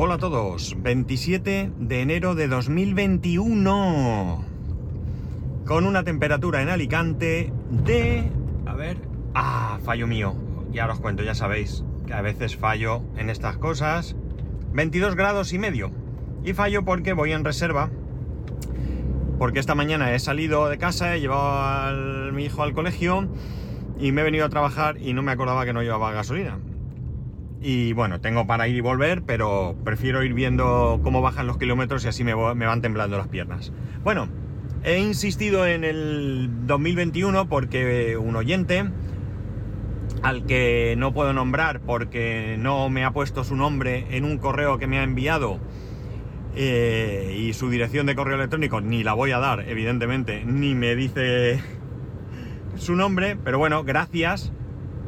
Hola a todos, 27 de enero de 2021. Con una temperatura en Alicante de... A ver... Ah, fallo mío. Ya os cuento, ya sabéis que a veces fallo en estas cosas. 22 grados y medio. Y fallo porque voy en reserva. Porque esta mañana he salido de casa, he llevado a mi hijo al colegio y me he venido a trabajar y no me acordaba que no llevaba gasolina. Y bueno, tengo para ir y volver, pero prefiero ir viendo cómo bajan los kilómetros y así me, van temblando las piernas. Bueno, he insistido en el 2021 porque un oyente, al que no puedo nombrar porque no me ha puesto su nombre en un correo que me ha enviado, eh, y su dirección de correo electrónico ni la voy a dar, evidentemente, ni me dice su nombre, pero bueno, gracias,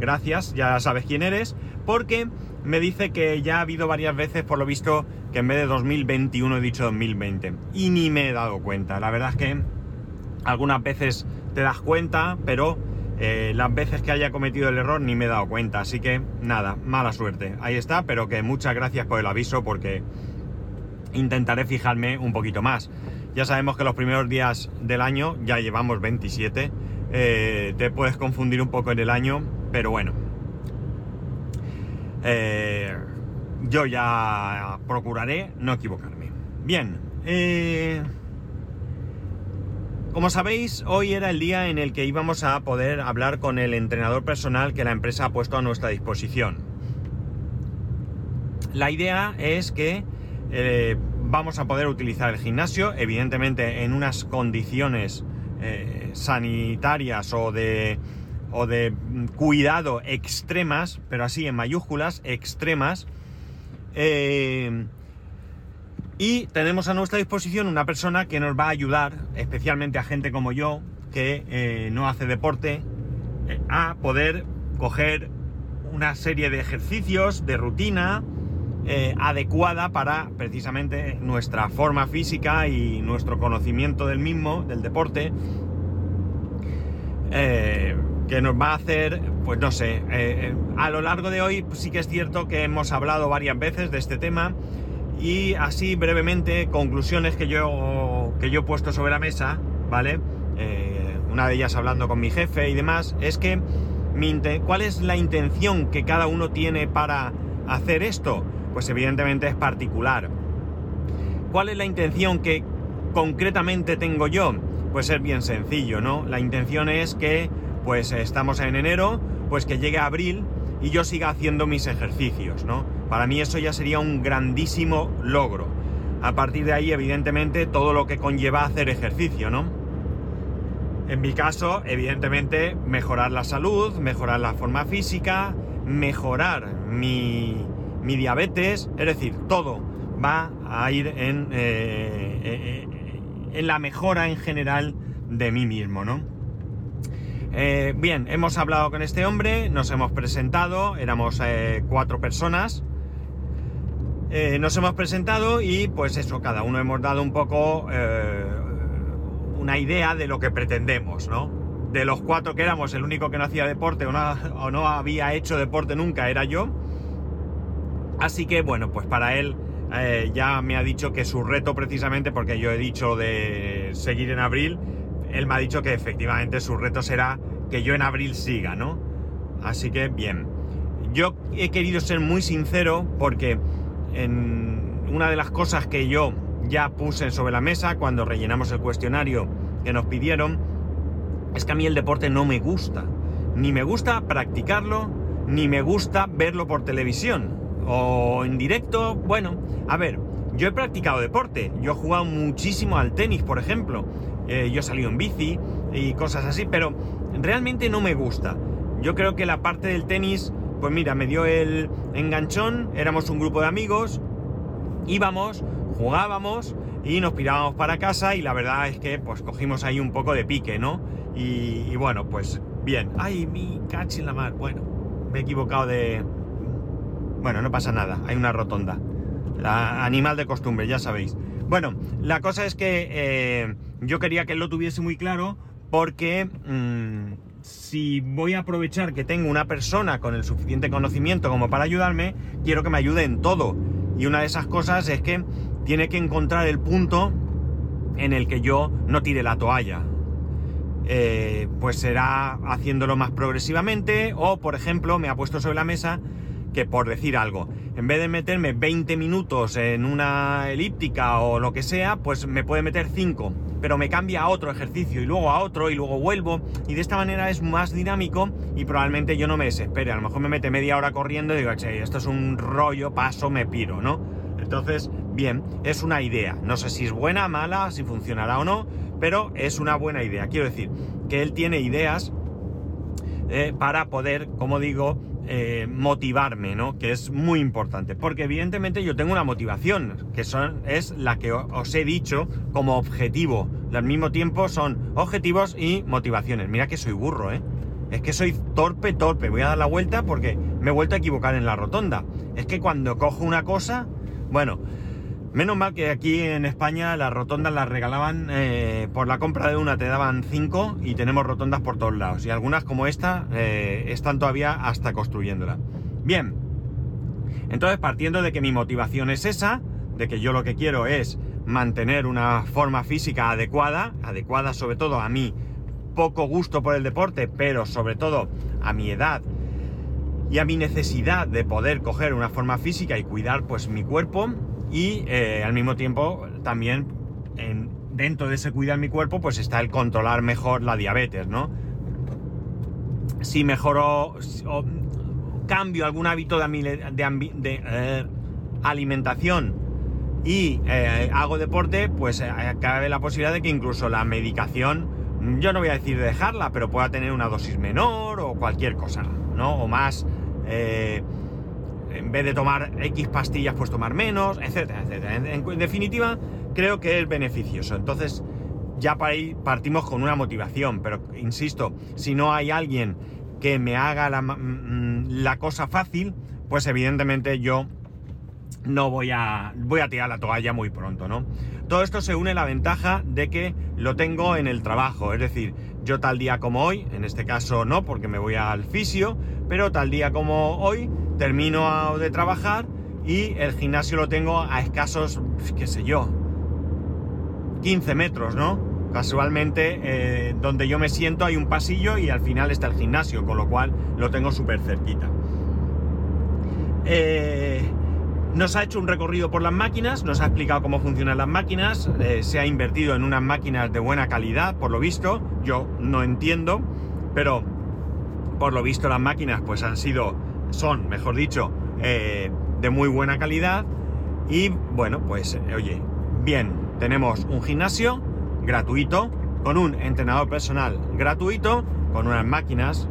gracias, ya sabes quién eres porque me dice que ya ha habido varias veces, por lo visto, que en vez de 2021 he dicho 2020. Y ni me he dado cuenta. La verdad es que algunas veces te das cuenta, pero eh, las veces que haya cometido el error ni me he dado cuenta. Así que nada, mala suerte. Ahí está, pero que muchas gracias por el aviso porque intentaré fijarme un poquito más. Ya sabemos que los primeros días del año, ya llevamos 27, eh, te puedes confundir un poco en el año, pero bueno, eh, yo ya procuraré no equivocarme. Bien, eh, como sabéis, hoy era el día en el que íbamos a poder hablar con el entrenador personal que la empresa ha puesto a nuestra disposición. La idea es que eh, vamos a poder utilizar el gimnasio, evidentemente en unas condiciones sanitarias o de o de cuidado extremas, pero así en mayúsculas, extremas. Eh, y tenemos a nuestra disposición una persona que nos va a ayudar, especialmente a gente como yo, que eh, no hace deporte, eh, a poder coger una serie de ejercicios, de rutina adecuada para precisamente nuestra forma física y nuestro conocimiento del mismo, del deporte que nos va a hacer, pues no sé, eh, eh, a lo largo de hoy sí que es cierto que hemos hablado varias veces de este tema y así brevemente conclusiones que yo, que yo he puesto sobre la mesa, ¿vale? Eh, una de ellas hablando con mi jefe y demás, es que mi ¿cuál es la intención que cada uno tiene para hacer esto? Pues evidentemente es particular. ¿Cuál es la intención que concretamente tengo yo? Pues es bien sencillo, ¿no? La intención es que pues estamos en enero, pues que llegue abril y yo siga haciendo mis ejercicios, ¿no? Para mí eso ya sería un grandísimo logro. A partir de ahí, evidentemente, todo lo que conlleva hacer ejercicio, ¿no? En mi caso, evidentemente, mejorar la salud, mejorar la forma física, mejorar mi, mi diabetes, es decir, todo va a ir en, eh, eh, eh, en la mejora en general de mí mismo, ¿no? Eh, bien, hemos hablado con este hombre, nos hemos presentado, éramos eh, cuatro personas. Eh, nos hemos presentado y pues eso, cada uno hemos dado un poco una idea de lo que pretendemos, ¿no? De los cuatro que éramos, el único que no hacía deporte o no, o no había hecho deporte nunca era yo. Así que bueno, pues para él ya me ha dicho que su reto precisamente, porque yo he dicho de seguir en abril, él me ha dicho que efectivamente su reto será que yo en abril siga, ¿no? Así que bien. Yo he querido ser muy sincero porque en una de las cosas que yo ya puse sobre la mesa cuando rellenamos el cuestionario que nos pidieron es que a mí el deporte no me gusta. Ni me gusta practicarlo, ni me gusta verlo por televisión o en directo. Bueno, a ver, yo he practicado deporte. Yo he jugado muchísimo al tenis, por ejemplo. Eh, yo he salido en bici y cosas así, pero realmente no me gusta. Yo creo que la parte del tenis, pues mira, me dio el enganchón, éramos un grupo de amigos, íbamos, jugábamos y nos pirábamos para casa y la verdad es que pues cogimos ahí un poco de pique, ¿no? Y, bueno, pues bien. Ay, mi catch en la mar. Bueno, me he equivocado de... Bueno, no pasa nada, hay una rotonda. La animal de costumbre, ya sabéis. Bueno, la cosa es que eh, yo quería que él lo tuviese muy claro porque mm, si voy a aprovechar que tengo una persona con el suficiente conocimiento como para ayudarme, quiero que me ayude en todo. Y una de esas cosas es que tiene que encontrar el punto en el que yo no tire la toalla. Eh, pues será haciéndolo más progresivamente o, por ejemplo, me ha puesto sobre la mesa que por decir algo, en vez de meterme 20 minutos en una elíptica o lo que sea, pues me puede meter 5, pero me cambia a otro ejercicio y luego a otro y luego vuelvo. Y de esta manera es más dinámico y probablemente yo no me desespere, a lo mejor me mete media hora corriendo y digo, che, esto es un rollo, paso, me piro, ¿no? Entonces, bien, es una idea, no sé si es buena, mala, si funcionará o no, pero es una buena idea, quiero decir, que él tiene ideas eh, para poder, como digo, eh, motivarme, ¿no? Que es muy importante, porque evidentemente yo tengo una motivación, que son, es la que os he dicho como objetivo. Al mismo tiempo son objetivos y motivaciones. Mira que soy burro, ¿eh? Es que soy torpe, torpe. Voy a dar la vuelta porque me he vuelto a equivocar en la rotonda. Es que cuando cojo una cosa, bueno, Menos mal que aquí en España las rotondas las regalaban eh, por la compra de una te daban 5 y tenemos rotondas por todos lados. Y algunas como esta eh, están todavía hasta construyéndola. Bien, entonces partiendo de que mi motivación es esa, de que yo lo que quiero es mantener una forma física adecuada, adecuada sobre todo a mi poco gusto por el deporte, pero sobre todo a mi edad y a mi necesidad de poder coger una forma física y cuidar pues mi cuerpo, y eh, al mismo tiempo también dentro de ese cuidar mi cuerpo pues está el controlar mejor la diabetes, ¿no? Si mejoro o cambio algún hábito de, eh, alimentación y eh, hago deporte, pues cabe la posibilidad de que incluso la medicación, yo no voy a decir dejarla, pero pueda tener una dosis menor o cualquier cosa, ¿no? O más en vez de tomar X pastillas, pues tomar menos, etcétera, etcétera. En, definitiva, creo que es beneficioso. Entonces, ya para ahí partimos con una motivación, pero insisto, si no hay alguien que me haga la, mm, la cosa fácil, pues evidentemente yo no voy a, voy a tirar la toalla muy pronto, ¿no? Todo esto se une a la ventaja de que lo tengo en el trabajo, es decir, yo tal día como hoy, en este caso no, porque me voy al fisio, pero tal día como hoy termino de trabajar y el gimnasio lo tengo a escasos, qué sé yo, 15 metros, ¿no? Casualmente, eh, donde yo me siento hay un pasillo y al final está el gimnasio, con lo cual lo tengo súper cerquita. Eh, nos ha hecho un recorrido por las máquinas, nos ha explicado cómo funcionan las máquinas, eh, se ha invertido en unas máquinas de buena calidad, por lo visto, yo no entiendo, pero por lo visto las máquinas pues han sido son, mejor dicho, eh, de muy buena calidad. Y bueno, pues eh, oye, bien, tenemos un gimnasio gratuito, con un entrenador personal gratuito, con unas máquinas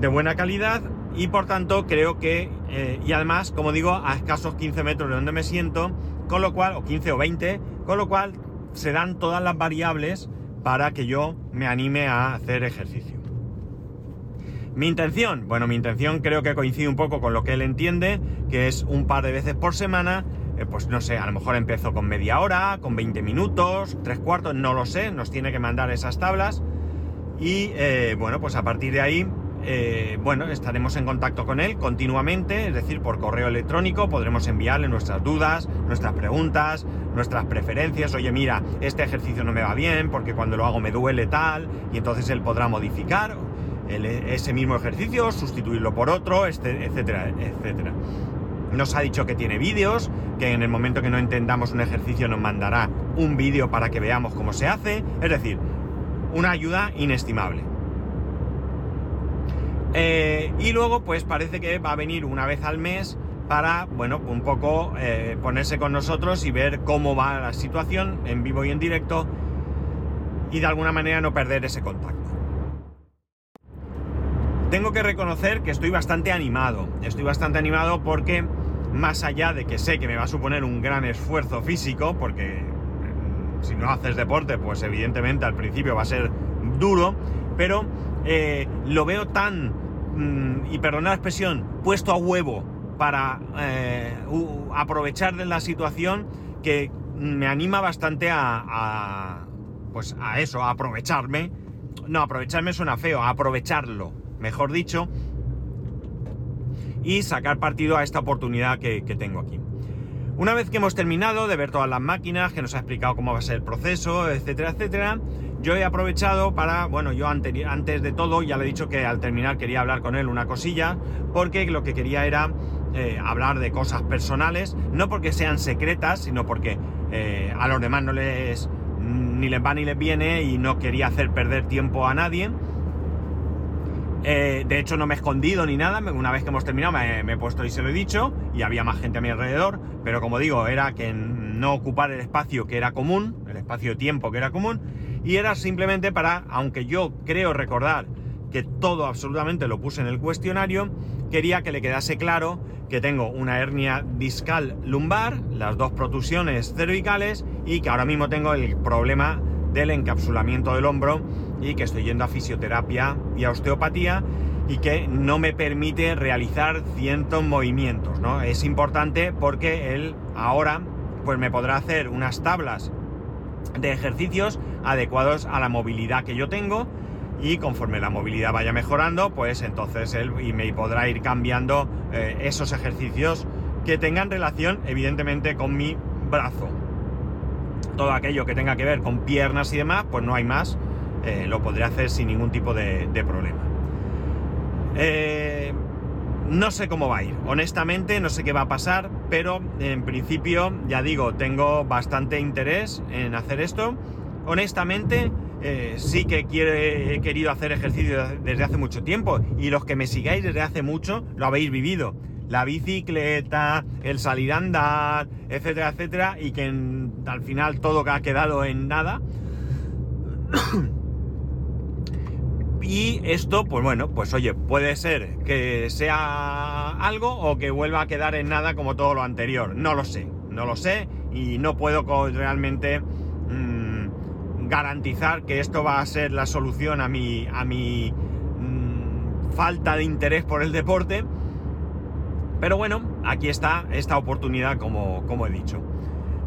de buena calidad y por tanto creo que, eh, y además, como digo, a escasos 15 metros de donde me siento, con lo cual, o 15 o 20, con lo cual se dan todas las variables para que yo me anime a hacer ejercicio. Mi intención, bueno, mi intención creo que coincide un poco con lo que él entiende, que es un par de veces por semana, eh, pues no sé, a lo mejor empiezo con media hora, con 20 minutos, tres cuartos, no lo sé, nos tiene que mandar esas tablas y eh, bueno, pues a partir de ahí, eh, bueno, estaremos en contacto con él continuamente, es decir, por correo electrónico, podremos enviarle nuestras dudas, nuestras preguntas, nuestras preferencias, oye mira, este ejercicio no me va bien porque cuando lo hago me duele tal, y entonces él podrá modificar ese mismo ejercicio, sustituirlo por otro, este, etcétera, etcétera. Nos ha dicho que tiene vídeos, que en el momento que no entendamos un ejercicio nos mandará un vídeo para que veamos cómo se hace, es decir, una ayuda inestimable. Eh, y luego, pues parece que va a venir una vez al mes para, bueno, un poco eh, ponerse con nosotros y ver cómo va la situación en vivo y en directo y de alguna manera no perder ese contacto. Tengo que reconocer que estoy bastante animado. Estoy bastante animado porque más allá de que sé que me va a suponer un gran esfuerzo físico, porque mm, si no haces deporte, pues evidentemente al principio va a ser duro, pero eh, lo veo tan, mm, y perdona la expresión, puesto a huevo para eh, aprovechar de la situación que me anima bastante a, a, pues a eso, a aprovecharme. No, aprovecharme suena feo, a aprovecharlo mejor dicho, y sacar partido a esta oportunidad que, tengo aquí. Una vez que hemos terminado de ver todas las máquinas, que nos ha explicado cómo va a ser el proceso, etcétera, etcétera, yo he aprovechado para, bueno, yo antes de todo ya le he dicho que al terminar quería hablar con él una cosilla, porque lo que quería era eh, hablar de cosas personales, no porque sean secretas, sino porque eh, a los demás no les ni les va ni les viene y no quería hacer perder tiempo a nadie. Eh, de hecho no me he escondido ni nada, una vez que hemos terminado me, he puesto y se lo he dicho. Y había más gente a mi alrededor, pero como digo, era que no ocupar el espacio que era común, el espacio-tiempo que era común, y era simplemente para, aunque yo creo recordar que todo absolutamente lo puse en el cuestionario, quería que le quedase claro que tengo una hernia discal lumbar, las dos protusiones cervicales y que ahora mismo tengo el problema del encapsulamiento del hombro y que estoy yendo a fisioterapia y a osteopatía y que no me permite realizar ciertos movimientos, ¿no? Es importante porque él ahora pues me podrá hacer unas tablas de ejercicios adecuados a la movilidad que yo tengo y conforme la movilidad vaya mejorando, pues entonces él y me podrá ir cambiando eh, esos ejercicios que tengan relación evidentemente con mi brazo. Todo aquello que tenga que ver con piernas y demás, pues no hay más, eh, lo podré hacer sin ningún tipo de, problema. Eh, no sé cómo va a ir, honestamente no sé qué va a pasar, pero en principio, ya digo, tengo bastante interés en hacer esto. Honestamente, eh, sí que he querido hacer ejercicio desde hace mucho tiempo y los que me sigáis desde hace mucho lo habéis vivido. La bicicleta, el salir a andar, etcétera, etcétera, y que al final todo ha quedado en nada. Y esto, pues bueno, pues oye, puede ser que sea algo o que vuelva a quedar en nada como todo lo anterior. No lo sé, no lo sé y no puedo realmente mm, garantizar que esto va a ser la solución a mi, a mi mm, falta de interés por el deporte. Pero bueno, aquí está esta oportunidad como, como he dicho.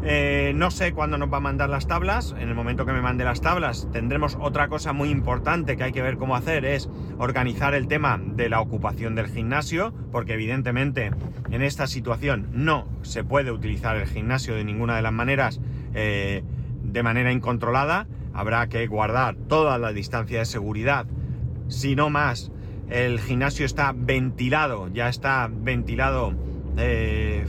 Eh, no sé cuándo nos va a mandar las tablas. En el momento que me mande las tablas tendremos otra cosa muy importante que hay que ver cómo hacer, es organizar el tema de la ocupación del gimnasio, porque evidentemente en esta situación no se puede utilizar el gimnasio de ninguna de las maneras eh, de manera incontrolada. Habrá que guardar toda la distancia de seguridad, si no más. El gimnasio está ventilado, ya está ventilado. Eh,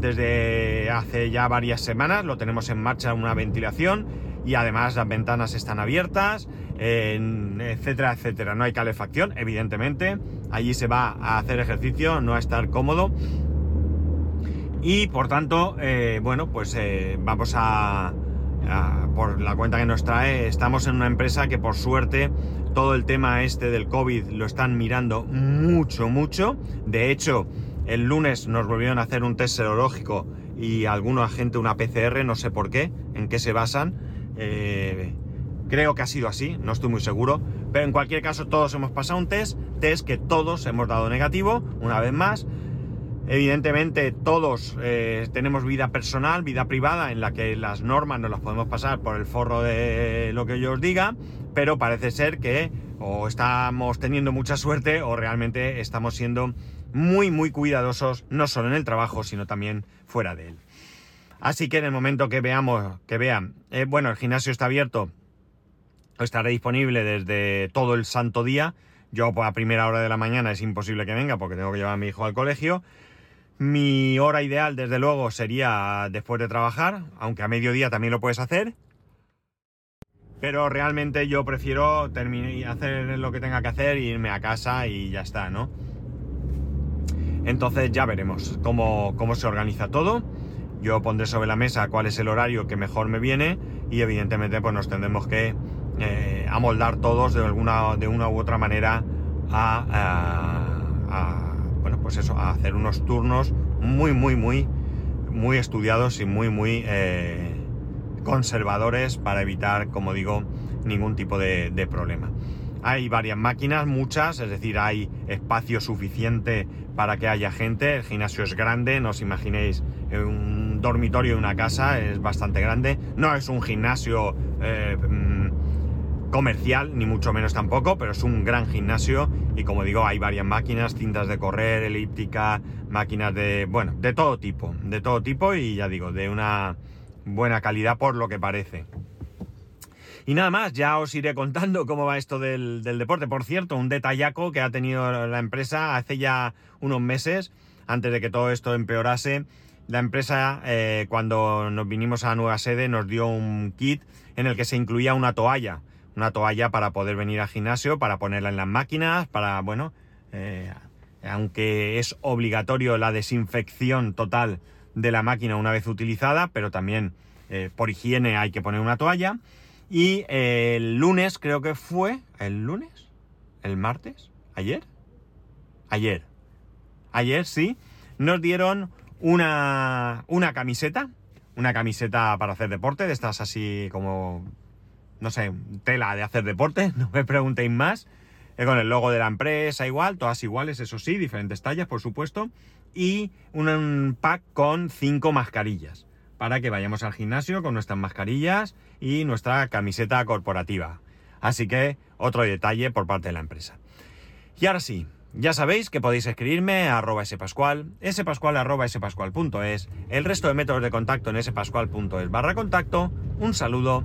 desde hace ya varias semanas, lo tenemos en marcha una ventilación y además las ventanas están abiertas, etcétera, etcétera. No hay calefacción, evidentemente. Allí se va a hacer ejercicio, no a estar cómodo. Y por tanto, eh, bueno, pues eh, vamos a, por la cuenta que nos trae, estamos en una empresa que por suerte todo el tema este del COVID lo están mirando mucho, mucho. De hecho, el lunes nos volvieron a hacer un test serológico y alguna gente una PCR, no sé por qué, en qué se basan. Eh, creo que ha sido así, no estoy muy seguro. Pero en cualquier caso, todos hemos pasado un test, test que todos hemos dado negativo, una vez más. Evidentemente, todos eh, tenemos vida personal, vida privada, en la que las normas no las podemos pasar por el forro de lo que yo os diga, pero parece ser que o estamos teniendo mucha suerte o realmente estamos siendo muy, muy cuidadosos, no solo en el trabajo, sino también fuera de él. Así que en el momento que veamos, que vean, eh, bueno, el gimnasio está abierto, estará disponible desde todo el santo día. Yo a primera hora de la mañana es imposible que venga porque tengo que llevar a mi hijo al colegio. Mi hora ideal, desde luego, sería después de trabajar, aunque a mediodía también lo puedes hacer. Pero realmente yo prefiero terminar, hacer lo que tenga que hacer, irme a casa y ya está, ¿no? Entonces ya veremos cómo, se organiza todo. Yo pondré sobre la mesa cuál es el horario que mejor me viene y evidentemente pues nos tendremos que eh, amoldar todos de alguna de una u otra manera a, pues eso a hacer unos turnos muy muy muy muy estudiados y muy muy eh, conservadores para evitar como digo ningún tipo de problema hay varias máquinas, muchas, es decir, hay espacio suficiente para que haya gente. El gimnasio es grande, no os imaginéis un dormitorio de una casa, es bastante grande. No es un gimnasio eh, comercial, ni mucho menos tampoco, pero es un gran gimnasio y como digo, hay varias máquinas, cintas de correr, elíptica, máquinas de, bueno, de todo tipo, de todo tipo y ya digo, de una buena calidad por lo que parece. Y nada más, ya os iré contando cómo va esto del, deporte. Por cierto, un detallaco que ha tenido la empresa hace ya unos meses, antes de que todo esto empeorase. La empresa, eh, cuando nos vinimos a la nueva sede, nos dio un kit en el que se incluía una toalla. Una toalla para poder venir al gimnasio, para ponerla en las máquinas, para, bueno, eh, aunque es obligatorio la desinfección total de la máquina una vez utilizada, pero también eh, por higiene hay que poner una toalla. Y eh, el lunes creo que fue, ¿el lunes? ¿El martes? ¿Ayer? Ayer. Ayer, sí. Nos dieron una, una camiseta. Una camiseta para hacer deporte, de estas así como, no sé, tela de hacer deporte, no me preguntéis más. Eh, con el logo de la empresa igual, todas iguales, eso sí, diferentes tallas, por supuesto. Y un pack con cinco mascarillas para que vayamos al gimnasio con nuestras mascarillas y nuestra camiseta corporativa. Así que otro detalle por parte de la empresa. Y ahora sí, ya sabéis que podéis escribirme a arroba spascual, arroba spascual.es, el resto de métodos de contacto en spascual.es barra contacto. Un saludo